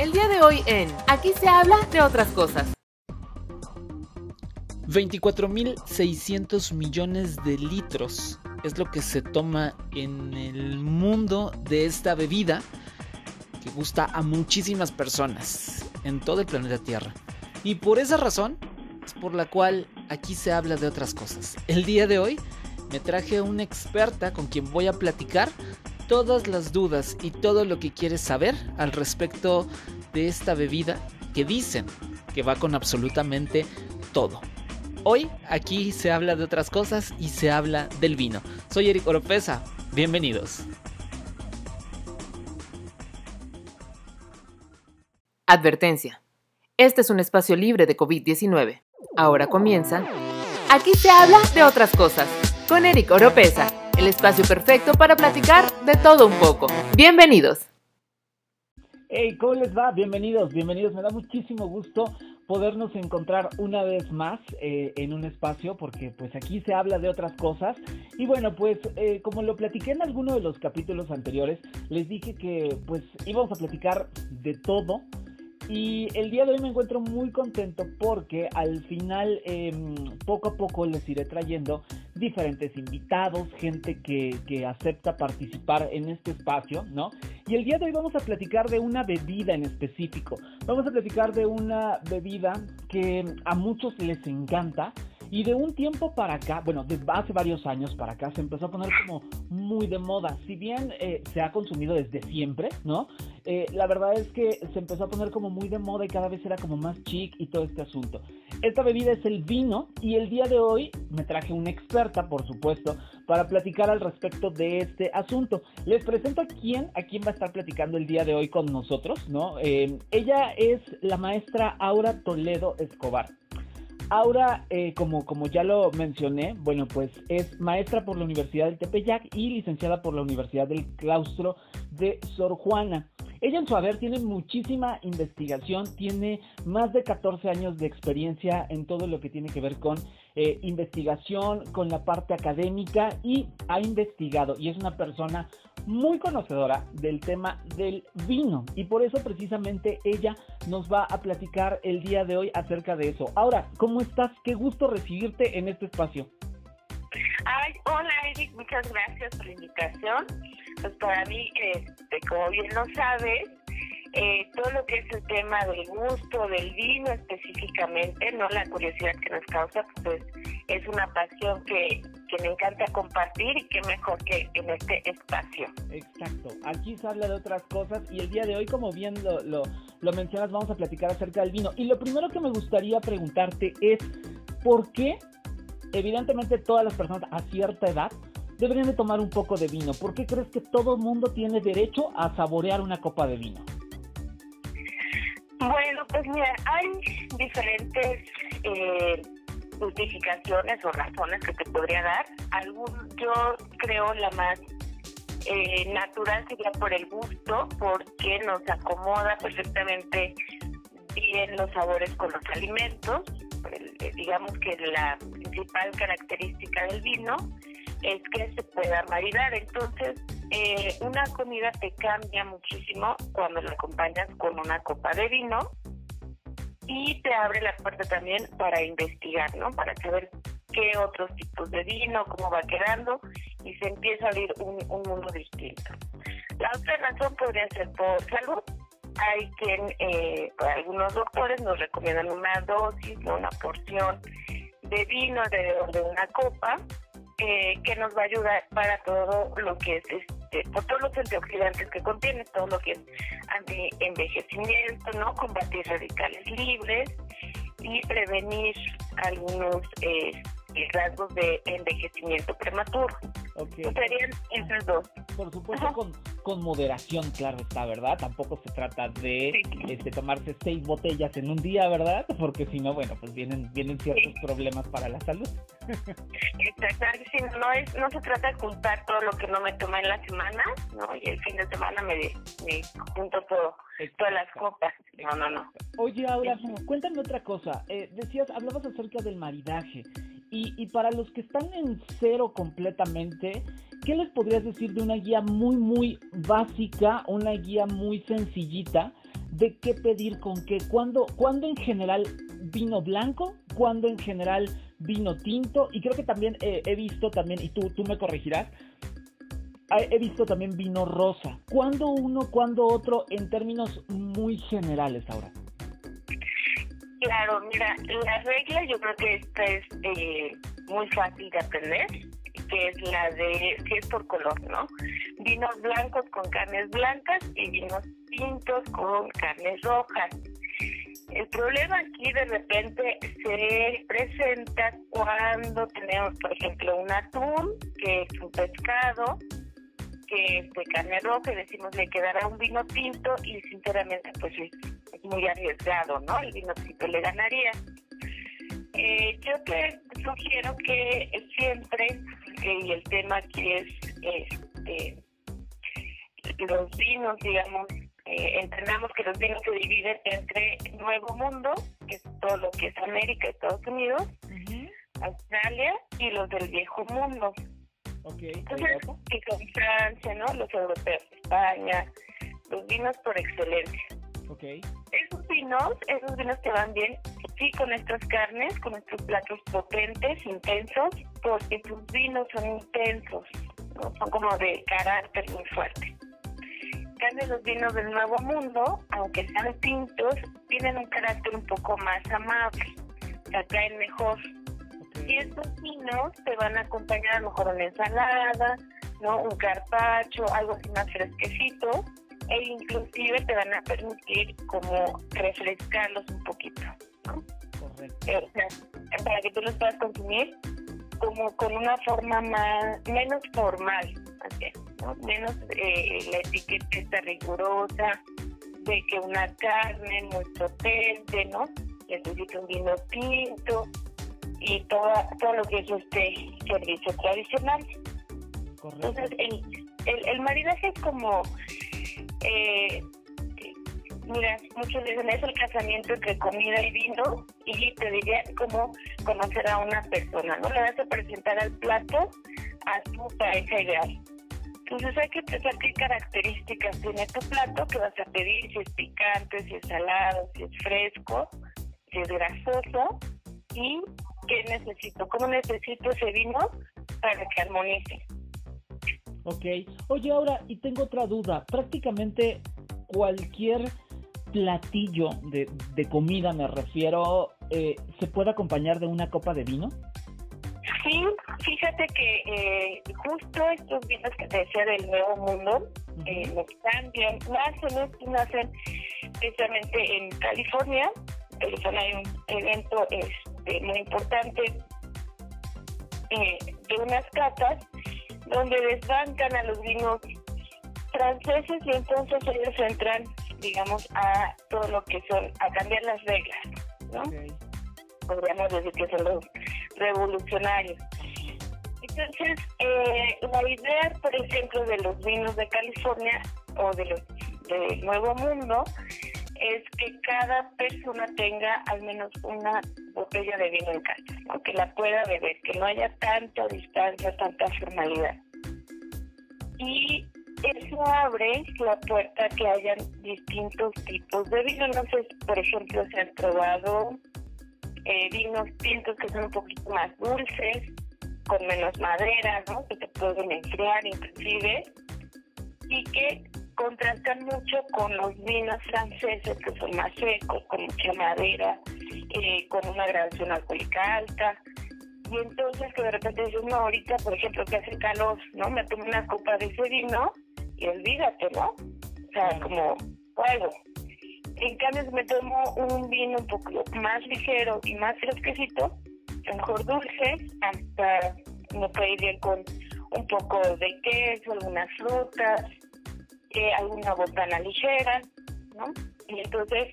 El día de hoy en Aquí se habla de otras cosas. 24.600 millones de litros es lo que se toma en el mundo de esta bebida que gusta a muchísimas personas en todo el planeta Tierra. Y por esa razón es por la cual aquí se habla de otras cosas. El día de hoy me traje una experta con quien voy a platicar todas las dudas y todo lo que quieres saber al respecto de esta bebida que dicen que va con absolutamente todo. Hoy aquí se habla de otras cosas y se habla del vino. Soy Eric Oropesa, bienvenidos. Advertencia. Este es un espacio libre de COVID-19. Ahora comienza. Aquí se habla de otras cosas. Con Eric Oropesa, el espacio perfecto para platicar de todo un poco. Bienvenidos. Hey, ¿cómo les va? Bienvenidos, bienvenidos. Me da muchísimo gusto podernos encontrar una vez más eh, en un espacio porque pues aquí se habla de otras cosas y bueno pues eh, como lo platiqué en alguno de los capítulos anteriores les dije que pues íbamos a platicar de todo y el día de hoy me encuentro muy contento porque al final em, poco a poco les iré trayendo diferentes invitados, gente que, que, acepta participar en este espacio, ¿no? Y el día de hoy vamos a platicar de una bebida en específico. Vamos a platicar de una bebida que a muchos les encanta, y de un tiempo para acá, bueno, de hace varios años para acá, se empezó a poner como muy de moda. Si bien eh, se ha consumido desde siempre, ¿no? Eh, la verdad es que se empezó a poner como muy de moda y cada vez era como más chic y todo este asunto. Esta bebida es el vino y el día de hoy me traje una experta, por supuesto, para platicar al respecto de este asunto. Les presento a quién, a quién va a estar platicando el día de hoy con nosotros, ¿no? Eh, ella es la maestra Aura Toledo Escobar. Aura, eh, como, como ya lo mencioné, bueno, pues es maestra por la Universidad del Tepeyac y licenciada por la Universidad del Claustro de Sor Juana. Ella en su haber tiene muchísima investigación, tiene más de 14 años de experiencia en todo lo que tiene que ver con eh, investigación, con la parte académica y ha investigado y es una persona muy conocedora del tema del vino y por eso precisamente ella nos va a platicar el día de hoy acerca de eso. Ahora, ¿cómo estás? Qué gusto recibirte en este espacio. Ay, hola Eric, muchas gracias por la invitación. Pues para mí, este, como bien lo sabes, eh, todo lo que es el tema del gusto, del vino específicamente, no la curiosidad que nos causa, pues es una pasión que, que me encanta compartir y que mejor que en este espacio. Exacto, aquí se habla de otras cosas y el día de hoy, como bien lo, lo, lo mencionas, vamos a platicar acerca del vino. Y lo primero que me gustaría preguntarte es, ¿por qué evidentemente todas las personas a cierta edad deberían de tomar un poco de vino? ¿Por qué crees que todo el mundo tiene derecho a saborear una copa de vino? Bueno, pues mira, hay diferentes eh, justificaciones o razones que te podría dar. Algún, yo creo la más eh, natural sería por el gusto, porque nos acomoda perfectamente bien los sabores con los alimentos. Eh, digamos que la principal característica del vino es que se pueda maridar. Entonces, eh, una comida te cambia muchísimo cuando la acompañas con una copa de vino y te abre la puerta también para investigar, ¿no? Para saber qué otros tipos de vino, cómo va quedando y se empieza a abrir un, mundo distinto. La otra razón podría ser por salud. Hay quien, eh, algunos doctores nos recomiendan una dosis, una porción de vino alrededor de una copa eh, que nos va a ayudar para todo lo que es este, por todos los antioxidantes que contiene, todo lo que es anti-envejecimiento, ¿no? Combatir radicales libres y prevenir algunos eh, rasgos de envejecimiento prematuro. Okay. Serían esos dos. Por supuesto, con, con, moderación, claro está, ¿verdad? Tampoco se trata de este, tomarse seis botellas en un día, ¿verdad? Porque si no, bueno, pues vienen, vienen ciertos problemas para la salud. Exactamente, sí, no, es, no se trata de juntar todo lo que no me toma en la semana, ¿no? Y el fin de semana me, me junto todo, todas las copas. No, no, no. Oye, ahora, cuéntame otra cosa. Eh, decías, hablabas acerca del maridaje. Y, para los que están en cero completamente, ¿qué les podrías decir de una guía muy, muy básica, una guía muy sencillita de qué pedir con qué. ¿Cuándo, cuándo en general vino blanco? ¿Cuándo en general vino tinto? Y creo que también eh, he visto también, y tú, tú me corregirás, he visto también vino rosa. ¿Cuándo uno, cuándo otro en términos muy generales ahora? Claro, mira, la regla yo creo que esta es eh, muy fácil de aprender, que es la de, que es por color, ¿no? Vinos blancos con carnes blancas y vinos tintos con carnes rojas. El problema aquí de repente se presenta cuando tenemos, por ejemplo, un atún, que es un pescado, que es de carne roja y decimos le quedará un vino tinto y sinceramente pues es, muy arriesgado, ¿no? El vino tinto le ganaría. Eh, yo te sugiero que siempre, eh, y el aquí es este, los vinos, digamos, eh, entendamos que los vinos se dividen entre Nuevo Mundo, que es todo lo que es América, Estados Unidos, Australia, y los del Viejo Mundo. Okay, Entonces, que con Francia, ¿no? Los europeos, España, los vinos por excelencia. Okay. Esos vinos, esos vinos te van bien, sí, con estas carnes, con estos platos potentes, intensos, porque tus vinos son intensos, ¿no? son como de carácter muy fuerte. En los vinos del Nuevo Mundo, aunque sean tintos, tienen un carácter un poco más amable, te atraen mejor y estos vinos te van a acompañar a lo mejor una ensalada, ¿no? Un carpacho, algo así más fresquecito, e inclusive te van a permitir como refrescarlos un poquito, ¿no? Correcto. Eh, o sea, para que tú los puedas consumir como con una forma más menos formal, ¿no? menos eh, la etiqueta está rigurosa de que una carne muy potente, ¿no? Necesita un vino tinto, y todo, todo lo que es este servicio tradicional. Entonces, el, el, el, maridaje es como, eh, mira, muchos dicen, es el casamiento entre comida y vino, y te diría como conocer a una persona, ¿no? Le vas a presentar al plato a tu pareja ideal. Entonces hay que pensar qué características tiene tu plato, que vas a pedir, si es picante, si es salado, si es fresco, si es grasoso, y qué necesito, cómo necesito ese vino para que armonice. Ok, oye ahora, y tengo otra duda, prácticamente cualquier platillo de, de comida, me refiero, eh, ¿se puede acompañar de una copa de vino? Sí, fíjate que eh, justo estos vinos que te decía del Nuevo Mundo, eh, los cambian, nacen, nacen precisamente en California. En California hay un evento este, muy importante eh, de unas catas donde desbancan a los vinos franceses y entonces ellos entran, digamos, a todo lo que son, a cambiar las reglas, ¿no? Podríamos decir que son los revolucionarios. Entonces, eh, la idea, por ejemplo, de los vinos de California o de los del Nuevo Mundo es que cada persona tenga al menos una botella de vino en casa, que la pueda beber, que no haya tanta distancia, tanta formalidad. Y eso abre la puerta a que hayan distintos tipos de vino. No sé, por ejemplo, se han probado eh, vinos tintos que son un poquito más dulces, con menos madera, ¿no? que te pueden enfriar inclusive, y que contrastan mucho con los vinos franceses que son más secos, con mucha madera, eh, con una gradación alcohólica alta. Y entonces que de repente dices, no, ahorita por ejemplo que hace calor, ¿no? Me tomo una copa de ese vino y olvídate, ¿no? O sea, como fuego. En cambio, si me tomo un vino un poco más ligero y más fresquecito, mejor dulce, hasta me puede ir bien con un poco de queso, algunas frutas, eh, alguna botana ligera, ¿no? Y entonces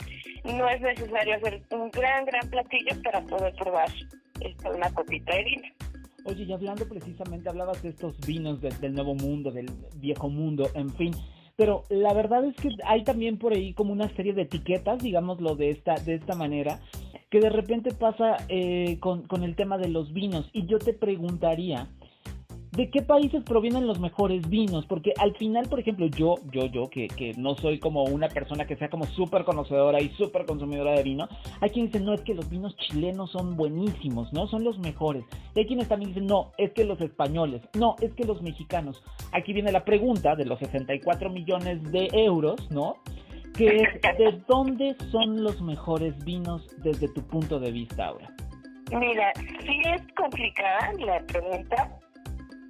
no es necesario hacer un gran, gran platillo para poder probar esta, una copita de vino. Oye, y hablando precisamente, hablabas de estos vinos del nuevo mundo, del viejo mundo, en fin. Pero la verdad es que hay también por ahí como una serie de etiquetas, digámoslo de esta, de esta manera, que de repente pasa eh, con el tema de los vinos. Y yo te preguntaría, ¿de qué países provienen los mejores vinos? Porque al final, por ejemplo, yo, yo, yo, que, que no soy como una persona que sea como súper conocedora y súper consumidora de vino, hay quienes dicen, no, es que los vinos chilenos son buenísimos, ¿no? Son los mejores. Y hay quienes también dicen, no, es que los españoles, no, es que los mexicanos. Aquí viene la pregunta de los 64 millones de euros, ¿no? Que es, ¿de dónde son los mejores vinos desde tu punto de vista ahora? Mira, sí es complicada la pregunta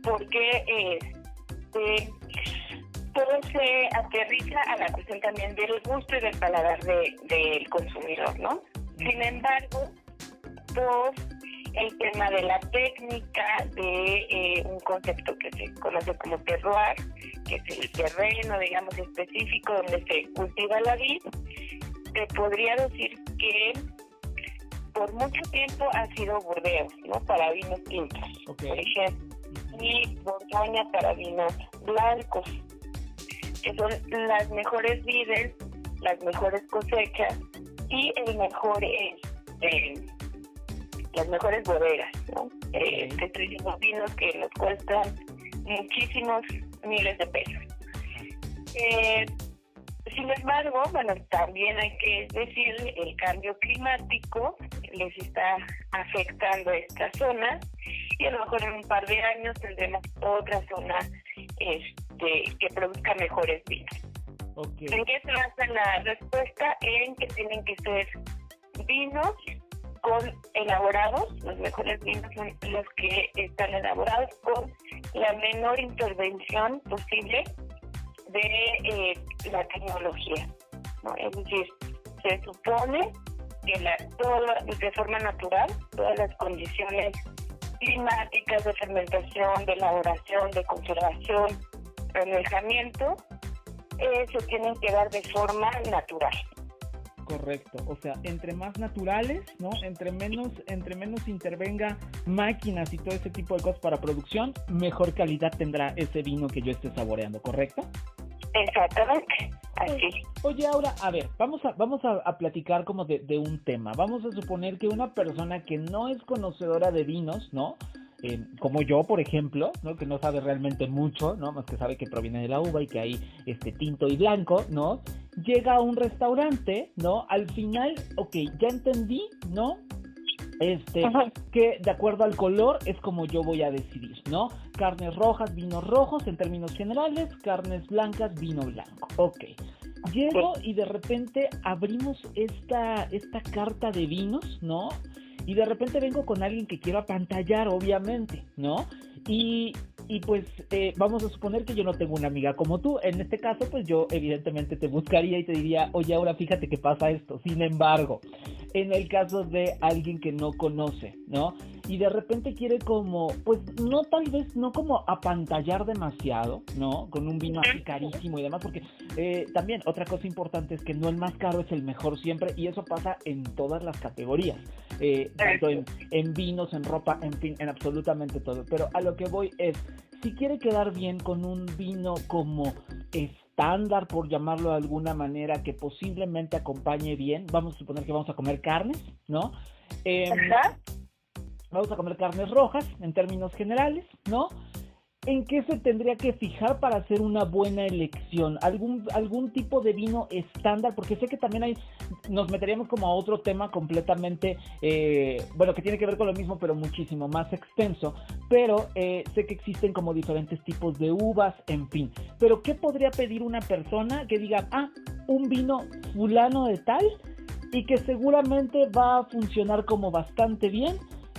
porque este, todo se aterriza a la cuestión también del gusto y del paladar del consumidor, ¿no? Sin embargo, dos, el tema de la técnica, de eh, un concepto que se conoce como terroir, que es el terreno, digamos, específico donde se cultiva la vid, te podría decir que por mucho tiempo ha sido Burdeos, ¿no? Para vinos tintos, por ejemplo, y Borgoña para vinos blancos, que son las mejores vides, las mejores cosechas y el mejor eh, las mejores bodegas, ¿no? Eh, estoy diciendo vinos que nos cuestan muchísimos miles de pesos. Eh, sin embargo, bueno, también hay que decir el cambio climático les está afectando esta zona y a lo mejor en un par de años tendremos otra zona este, que produzca mejores vinos. ¿En qué se basa la respuesta? En que tienen que ser vinos con elaborados, los mejores vinos son los que están elaborados con la menor intervención posible de eh, la tecnología. ¿no? Es decir, se supone que la, de forma natural, todas las condiciones climáticas de fermentación, de elaboración, de conservación, alejamiento, eh, se tienen que dar de forma natural. Correcto, o sea, entre más naturales, ¿no? Entre menos, entre menos intervenga máquinas y todo ese tipo de cosas para producción, mejor calidad tendrá ese vino que yo esté saboreando, ¿correcto? Exactamente, Oye, ahora, a ver, vamos a, vamos a, platicar como de, de, un tema. Vamos a suponer que una persona que no es conocedora de vinos, ¿no? Eh, como yo, por ejemplo, ¿no? que no sabe realmente mucho, ¿no? más que sabe que proviene de la uva y que hay este tinto y blanco, ¿no? Llega a un restaurante, ¿no? Al final, ok, ya entendí, ¿no? Este, que de acuerdo al color es como yo voy a decidir, ¿no? Carnes rojas, vinos rojos en términos generales, carnes blancas, vino blanco. Ok. Llego y de repente abrimos esta, esta carta de vinos, ¿no? Y de repente vengo con alguien que quiero apantallar, obviamente, ¿no? Y, y pues eh, vamos a suponer que yo no tengo una amiga como tú. En este caso, pues yo evidentemente te buscaría y te diría, oye, ahora fíjate que pasa esto. Sin embargo, en el caso de alguien que no conoce, ¿no? Y de repente quiere como, pues no tal vez, no como apantallar demasiado, ¿no? Con un vino así carísimo y demás, porque eh, también otra cosa importante es que no el más caro es el mejor siempre y eso pasa en todas las categorías, eh, tanto en, en vinos, en ropa, en fin, en absolutamente todo. Pero a lo que voy es, si quiere quedar bien con un vino como estándar, por llamarlo de alguna manera, que posiblemente acompañe bien, vamos a suponer que vamos a comer carnes, ¿no? Eh, vamos a comer carnes rojas en términos generales, ¿no? ¿En qué se tendría que fijar para hacer una buena elección? ¿Algún, algún tipo de vino estándar? Porque sé que también hay, nos meteríamos como a otro tema completamente, eh, bueno, que tiene que ver con lo mismo, pero muchísimo más extenso. Pero eh, sé que existen como diferentes tipos de uvas, en fin. Pero ¿qué podría pedir una persona que diga, ah, un vino fulano de tal? Y que seguramente va a funcionar como bastante bien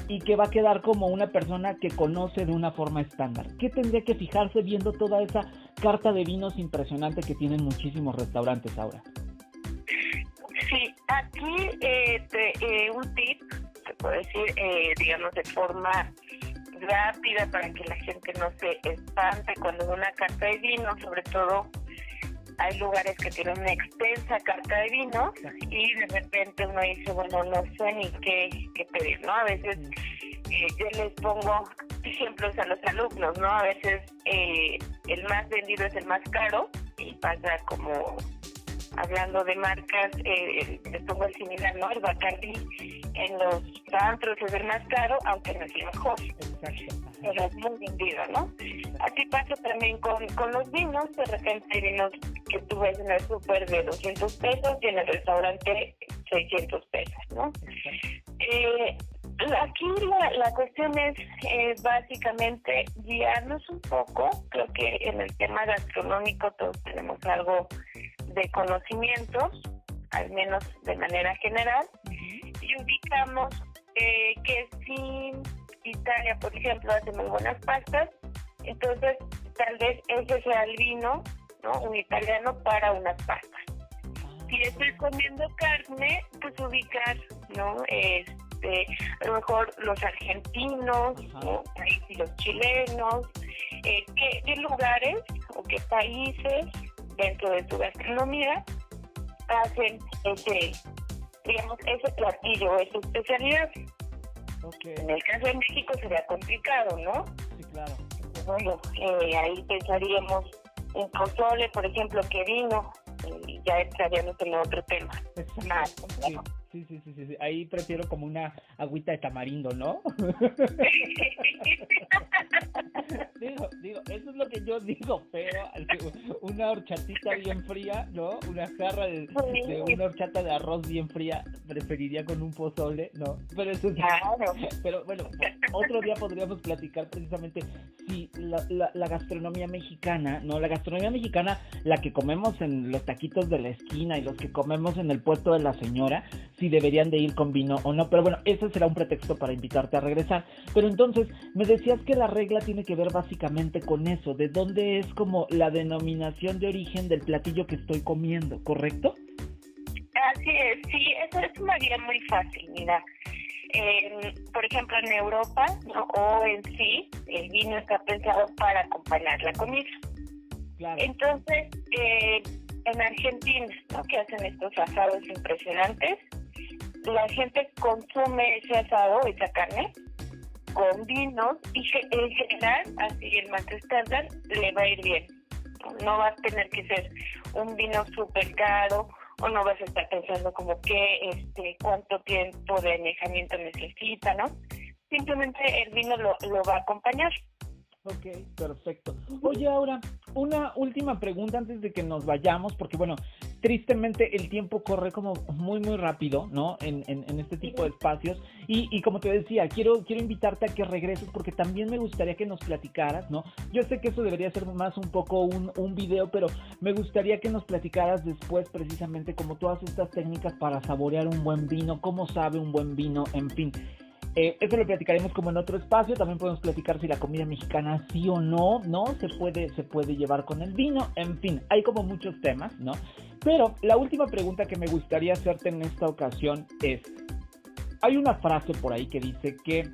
y que va a quedar como una persona que conoce de una forma estándar. ¿Qué tendría que fijarse viendo toda esa carta de vinos impresionante que tienen muchísimos restaurantes ahora? Sí, aquí eh, eh, un tip, se puede decir, eh, digamos, de forma rápida para que la gente no se espante cuando una carta de vino, sobre todo hay lugares que tienen una extensa carta de vino y de repente uno dice, bueno, no sé ni qué, qué pedir, ¿no? A veces eh, yo les pongo ejemplos a los alumnos, ¿no? A veces eh, el más vendido es el más caro y pasa como hablando de marcas, eh, les pongo el similar, ¿no? El Bacardi en los antros es el más caro, aunque no es el mejor. Exacto. Pero es muy vendido, ¿no? Así pasa también con, con los vinos, de repente hay vinos que tú ves en el súper de 200 pesos y en el restaurante 600 pesos, ¿no? Eh, aquí la, la cuestión es eh, básicamente guiarnos un poco, creo que en el tema gastronómico todos tenemos algo de conocimientos, al menos de manera general, y ubicamos eh, que si Italia, por ejemplo, hace muy buenas pastas, entonces tal vez ese sea el vino, ¿no? Un italiano para unas pastas. Si estoy comiendo carne, pues ubicar, ¿no? Este, a lo mejor los argentinos, ¿no? Ahí sí los chilenos, eh, ¿qué, qué lugares o qué países dentro de su gastronomía hacen ese, digamos, ese platillo, esa especialidad. Okay. En el caso de México sería complicado, ¿no? Sí, claro. Bueno, eh, ahí pensaríamos en pozole, por ejemplo, que vino, y ya estaríamos en otro tema. Más, sí, sí, sí, sí, sí, Ahí prefiero como una agüita de tamarindo, ¿no? digo, digo, eso es lo que yo digo, pero una horchatita bien fría, ¿no? Una jarra de, de, una horchata de arroz bien fría, preferiría con un pozole, ¿no? Pero eso es... Claro. Pero bueno, otro día podríamos platicar precisamente si la, la, la, gastronomía mexicana, ¿no? La gastronomía mexicana, la que comemos en los taquitos de la esquina y los que comemos en el puesto de la señora, si deberían de ir con vino o no. Pero bueno, ese será un pretexto para invitarte a regresar. Pero entonces, me decías que la regla tiene que ver básicamente con eso, de dónde es como la denominación de origen del platillo que estoy comiendo, ¿correcto? Así es, sí, eso es una guía muy fácil, mira. Eh, por ejemplo, en Europa ¿no? o en sí, el vino está pensado para acompañar la comida. Claro. Entonces, eh, en Argentina, ¿no? que hacen estos asados impresionantes, la gente consume ese asado, esa carne, con vinos y en general, así el más estándar, le va a ir bien. No va a tener que ser un vino súper caro o no vas a estar pensando como que, este, cuánto tiempo de añejamiento necesita, ¿no? Simplemente el vino lo, va a acompañar. Ok, perfecto. Oye, ahora, una última pregunta antes de que nos vayamos, porque bueno, tristemente el tiempo corre como muy, muy rápido, ¿no? En, en, en este tipo de espacios. Y, y, como te decía, quiero, quiero invitarte a que regreses porque también me gustaría que nos platicaras, ¿no? Yo sé que eso debería ser más un poco un, un video, pero me gustaría que nos platicaras después precisamente como todas estas técnicas para saborear un buen vino, cómo sabe un buen vino, en fin. Eh, eso lo platicaremos como en otro espacio. También podemos platicar si la comida mexicana sí o no, ¿no? Se puede, se puede llevar con el vino. En fin, hay como muchos temas, ¿no? Pero la última pregunta que me gustaría hacerte en esta ocasión es, hay una frase por ahí que dice que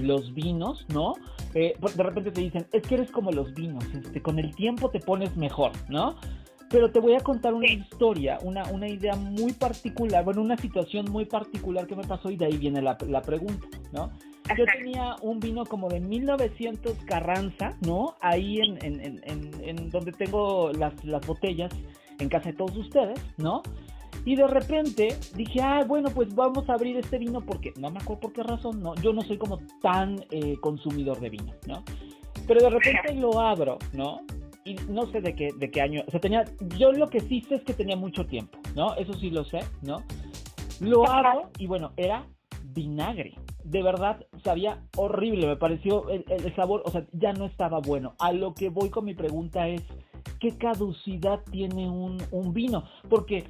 los vinos, ¿no? Eh, de repente te dicen, es que eres como los vinos, este, con el tiempo te pones mejor, ¿no? Pero te voy a contar una historia, una, una idea muy particular, bueno, una situación muy particular que me pasó y de ahí viene la, la pregunta, ¿no? Yo tenía un vino como de 1900 Carranza, ¿no? Ahí en, en, en, en donde tengo las, las botellas, en casa de todos ustedes, ¿no? Y de repente dije, ah, bueno, pues vamos a abrir este vino porque, no me acuerdo por qué razón, no, yo no soy como tan eh, consumidor de vino, ¿no? Pero de repente lo abro, ¿no? Y no sé de qué, de qué año, o sea, tenía, yo lo que sí sé es que tenía mucho tiempo, ¿no? Eso sí lo sé, ¿no? Lo abro y bueno, era vinagre. De verdad, sabía horrible, me pareció el, el, sabor, o sea, ya no estaba bueno. A lo que voy con mi pregunta es, ¿qué caducidad tiene un, un vino? Porque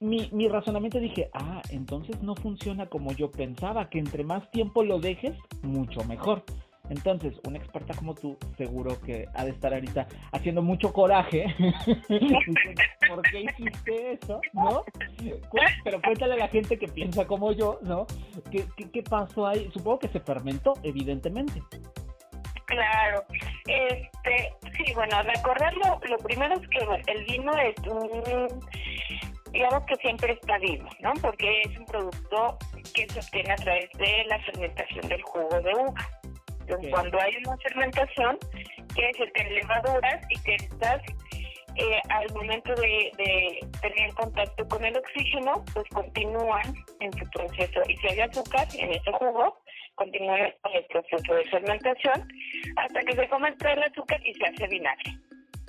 mi, mi razonamiento dije, ah, entonces no funciona como yo pensaba, que entre más tiempo lo dejes, mucho mejor. Entonces, una experta como tú, seguro que ha de estar ahorita haciendo mucho coraje. ¿Por qué hiciste eso? ¿No? Pero cuéntale a la gente que piensa como yo, ¿no? ¿Qué, qué, qué pasó ahí? Supongo que se fermentó, evidentemente. Claro. Este, sí, bueno, recordarlo, lo primero es que el vino es un digamos que siempre está vivo, ¿no? Porque es un producto que se obtiene a través de la fermentación del jugo de uva. Entonces, okay. cuando hay una fermentación, quiere decir que hay levaduras y que estas eh, al momento de, tener contacto con el oxígeno, pues continúan en su proceso. Y si hay azúcar en ese jugo, continúan con el proceso de fermentación hasta que se convierte el azúcar y se hace vinagre.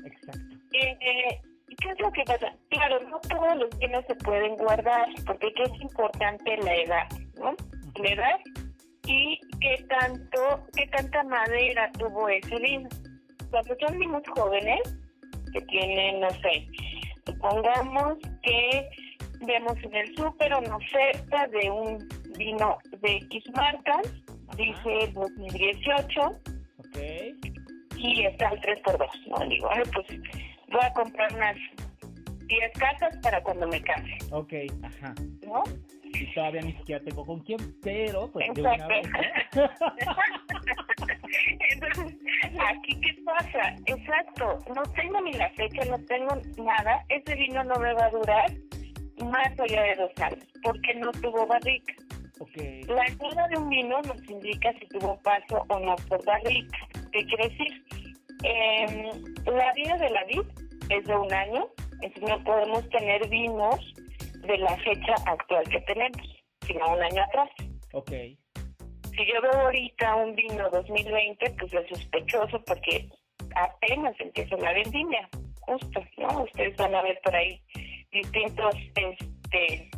Exacto. Eh, ¿Qué es lo que pasa? Claro, no todos los vinos se pueden guardar, porque es importante la edad, ¿no? La edad y qué tanto, qué tanta madera tuvo ese vino. Cuando son vinos jóvenes, que tienen, no sé, supongamos que vemos en el súper una oferta de un vino de X marcas, dice 2018, okay. y está el 3x2, ¿no? Digo, ay, pues voy a comprar unas 10 casas para cuando me case. Ok, ajá. ¿No? Y todavía ni siquiera tengo con quién, pero pues de una vez, Entonces, aquí qué pasa? Exacto, no tengo ni la fecha, no tengo nada. Ese vino no me va a durar más allá de dos años, porque no tuvo barrica. Okay. La entrada de un vino nos indica si tuvo paso o no por barrica. ¿Qué quiere decir? Eh, la vida de la vid es de un año, entonces no podemos tener vinos de la fecha actual que tenemos, sino un año atrás. Ok. Si yo veo ahorita un vino 2020, pues es sospechoso porque apenas empieza la vendimia, justo, ¿no? Ustedes van a ver por ahí distintos este,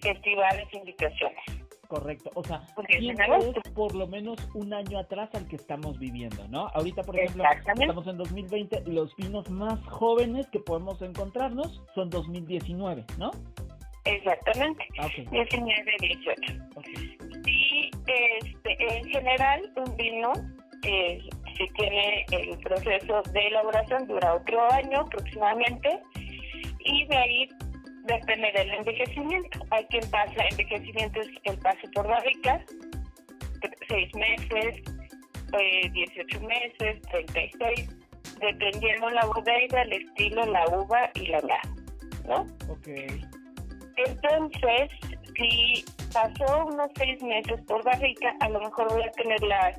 festivales, invitaciones. Correcto, o sea, es por lo menos un año atrás al que estamos viviendo, ¿no? Ahorita, por ejemplo, estamos en 2020, los vinos más jóvenes que podemos encontrarnos son 2019, ¿no? Exactamente, okay. 19, 18. Y este, en general, un vino, eh, si tiene el proceso de elaboración, dura otro año aproximadamente, y de ahí depende del envejecimiento. Hay quien pasa, envejecimiento es el paso por barricas, seis meses, eh, 18 meses, 36, dependiendo la bodega, el estilo, la uva y la edad, ¿no? Ok. Entonces, si pasó unos seis meses por barrica, a lo mejor voy a tener la,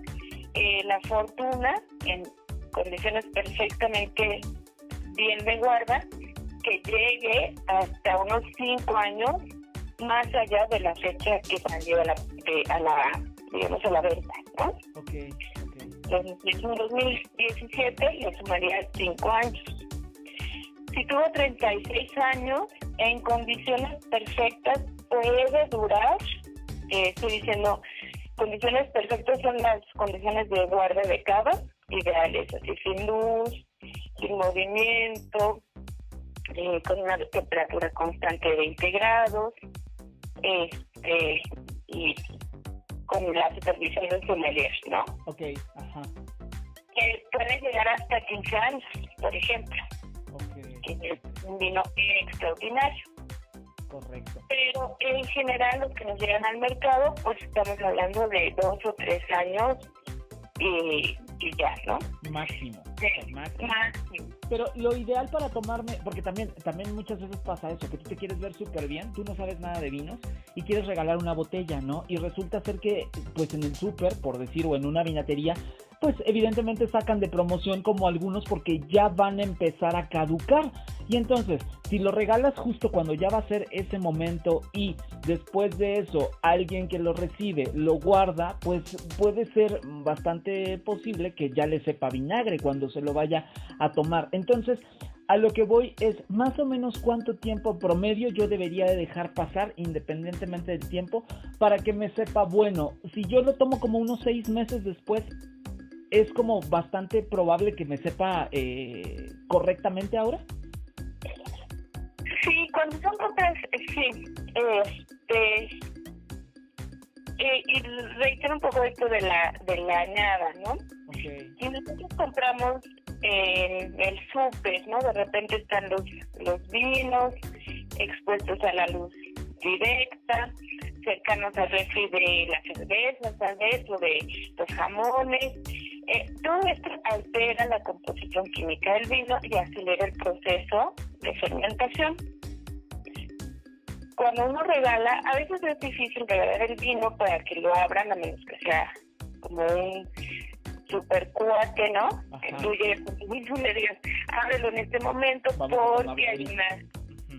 eh, la fortuna en condiciones perfectamente bien de guarda que llegue hasta unos cinco años más allá de la fecha que salió a la, a la digamos, a la venta, ¿no? Ok, ok. Entonces, en 2017 le sumaría cinco años. Si tuvo 36 años, en condiciones perfectas puede durar, eh, estoy diciendo, condiciones perfectas son las condiciones de guarda de cava, ideales, así sin luz, sin movimiento, eh, con una temperatura constante de 20 grados este, y con la supervisión de sommelier, ¿no? Ok, ajá. Que puede llegar hasta 15 años, por ejemplo. Okay. Que es un vino extraordinario. Correcto. Pero en general los que nos llegan al mercado, pues estamos hablando de dos o tres años y, y ya, ¿no? Máximo. Pero lo ideal para tomarme, porque también, también muchas veces pasa eso, que tú te quieres ver súper bien, tú no sabes nada de vinos y quieres regalar una botella, ¿no? Y resulta ser que, pues en el súper, por decir, o en una vinatería, pues evidentemente sacan de promoción como algunos porque ya van a empezar a caducar. Y entonces, si lo regalas justo cuando ya va a ser ese momento y después de eso alguien que lo recibe lo guarda, pues puede ser bastante posible que ya le sepa vinagre cuando se lo vaya a tomar. Entonces, a lo que voy es más o menos cuánto tiempo promedio yo debería de dejar pasar independientemente del tiempo para que me sepa bueno. Si yo lo tomo como unos seis meses después, es como bastante probable que me sepa eh, correctamente ahora. Sí, cuando son compras, sí. Este, eh, y reitero un poco esto de la, de la añada, ¿no? Okay. Si nosotros compramos en el súper, ¿no? De repente están los, los vinos expuestos a la luz directa, cercanos al refri de las cervezas, tal vez, o de los jamones. Eh, todo esto altera la composición química del vino y acelera el proceso de fermentación. Cuando uno regala, a veces es difícil regalar el vino para que lo abran, a menos que sea como un super cuate, ¿no? Que tú llegues con tus mismo me digas, ábrelo en este momento porque hay una,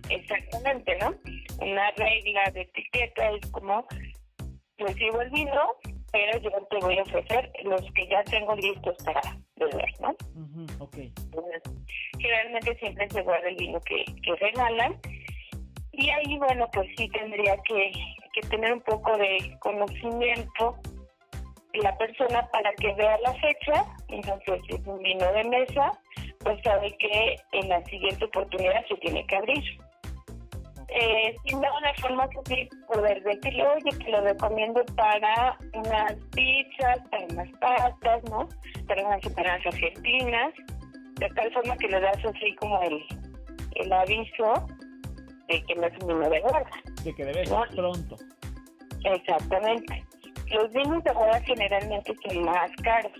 exactamente, ¿no? Una regla de etiqueta es como, recibo el vino, pero yo te voy a ofrecer los que ya tengo listos para beber, ¿no? okay. generalmente siempre se guarda el vino que, que regalan y ahí, bueno, pues sí tendría que, que tener un poco de conocimiento la persona para que vea la fecha, entonces si es un vino de mesa, pues sabe que en la siguiente oportunidad se tiene que abrir. Eh, si no, una forma que poder decirle, oye, que lo recomiendo para unas pizzas, para unas pastas, ¿no? Para unas empanadas argentinas, de tal forma que le das así como el, el aviso de que no es un vino de guarda. De que debe ser pronto. Exactamente. Los vinos de boda generalmente son más caros.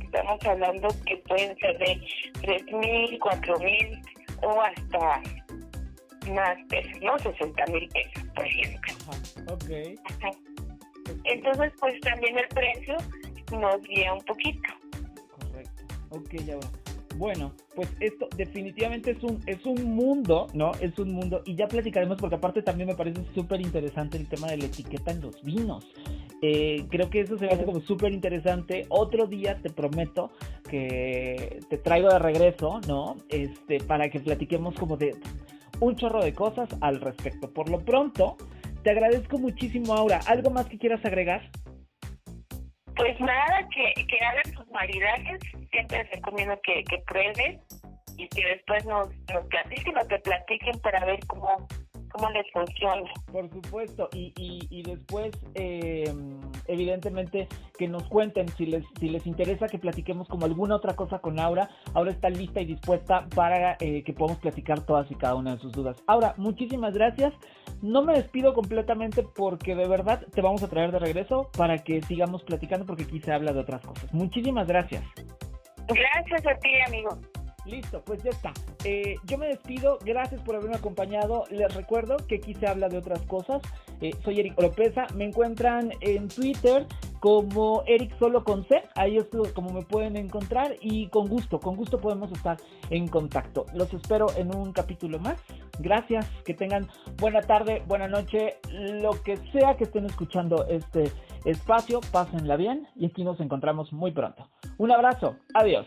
Estamos hablando que pueden ser de tres mil, cuatro mil o hasta más pesos, ¿no? 60 mil pesos, por ejemplo. Ajá. Ok. Entonces, pues también el precio nos guía un poquito. Correcto. Ok, ahora. Bueno, pues esto definitivamente es un, es un mundo, ¿no? Es un mundo. Y ya platicaremos porque aparte también me parece súper interesante el tema de la etiqueta en los vinos. Eh, creo que eso se me hace como súper interesante. Otro día te prometo que te traigo de regreso, ¿no? Este, para que platiquemos como de un chorro de cosas al respecto. Por lo pronto, te agradezco muchísimo, Aura. ¿Algo más que quieras agregar? Pues nada, que, que hagan sus maridajes. Siempre les recomiendo que, que prueben y que después nos, nos platiquen o te platiquen para ver cómo, cómo les funciona. Por supuesto, y, y, y después, eh, evidentemente, que nos cuenten si les, si les interesa que platiquemos como alguna otra cosa con Aura. Aura está lista y dispuesta para eh, que podamos platicar todas y cada una de sus dudas. Aura, muchísimas gracias. No me despido completamente porque de verdad te vamos a traer de regreso para que sigamos platicando porque aquí se habla de otras cosas. Muchísimas gracias. Gracias a ti, amigo. Listo, pues ya está. Eh, yo me despido, gracias por haberme acompañado. Les recuerdo que aquí se habla de otras cosas. Eh, soy Eric Oropesa, me encuentran en Twitter como Eric Solo con C, ahí es como me pueden encontrar y con gusto, con gusto podemos estar en contacto. Los espero en un capítulo más. Gracias, que tengan buena tarde, buena noche, lo que sea que estén escuchando este espacio, pásenla bien y aquí nos encontramos muy pronto. Un abrazo, adiós.